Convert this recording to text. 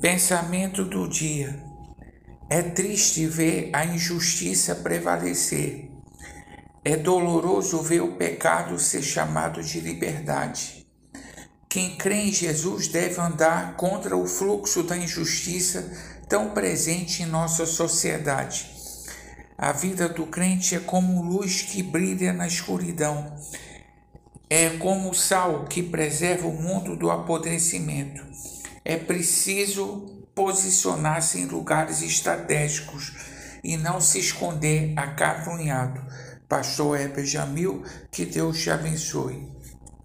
Pensamento do dia. É triste ver a injustiça prevalecer. É doloroso ver o pecado ser chamado de liberdade. Quem crê em Jesus deve andar contra o fluxo da injustiça tão presente em nossa sociedade. A vida do crente é como luz que brilha na escuridão. É como sal que preserva o mundo do apodrecimento é preciso posicionar-se em lugares estratégicos e não se esconder acabrunhado. Pastor Heber Jamil, que Deus te abençoe.